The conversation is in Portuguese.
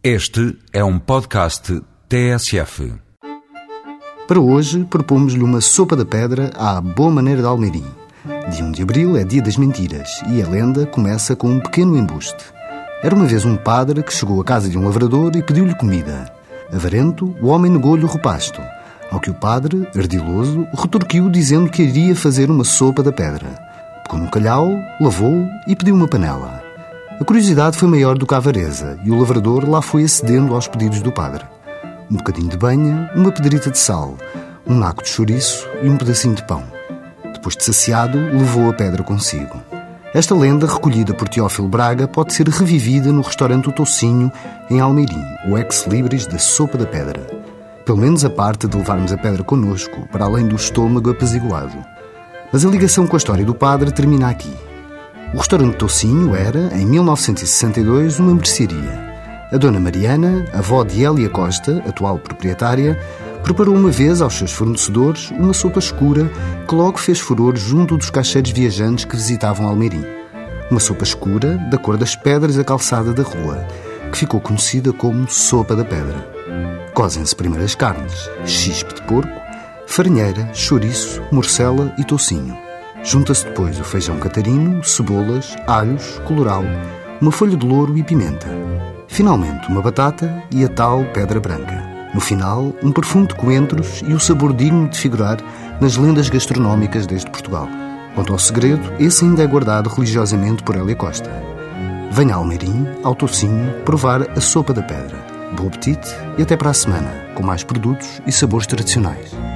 Este é um podcast TSF. Para hoje, propomos-lhe uma sopa da pedra à boa maneira de Almeirim. Dia 1 de abril é dia das mentiras e a lenda começa com um pequeno embuste. Era uma vez um padre que chegou à casa de um lavrador e pediu-lhe comida. Avarento, o homem negou-lhe o repasto, ao que o padre, ardiloso, retorquiu dizendo que iria fazer uma sopa da pedra. Pegou no calhau, lavou e pediu uma panela. A curiosidade foi maior do que a avareza e o lavrador lá foi acedendo aos pedidos do padre. Um bocadinho de banha, uma pedrita de sal, um naco de chouriço e um pedacinho de pão. Depois de saciado, levou a pedra consigo. Esta lenda, recolhida por Teófilo Braga, pode ser revivida no restaurante O Tocinho, em Almeirim, o ex-libris da Sopa da Pedra. Pelo menos a parte de levarmos a pedra connosco, para além do estômago apaziguado. Mas a ligação com a história do padre termina aqui. O restaurante Tocinho era, em 1962, uma mercearia. A dona Mariana, avó de Hélia Costa, atual proprietária, preparou uma vez aos seus fornecedores uma sopa escura que logo fez furor junto dos caixeiros viajantes que visitavam Almeirim. Uma sopa escura, da cor das pedras da calçada da rua, que ficou conhecida como sopa da pedra. Cozem-se primeiro as carnes, chispe de porco, farinheira, chouriço, morcela e tocinho. Junta-se depois o feijão catarino, cebolas, alhos, colorau, uma folha de louro e pimenta. Finalmente, uma batata e a tal pedra branca. No final, um perfume de coentros e o sabor digno de figurar nas lendas gastronómicas desde Portugal. Quanto ao segredo, esse ainda é guardado religiosamente por Hélia Costa. Venha ao Almeirim, ao Tocinho, provar a sopa da pedra. Bom apetite e até para a semana, com mais produtos e sabores tradicionais.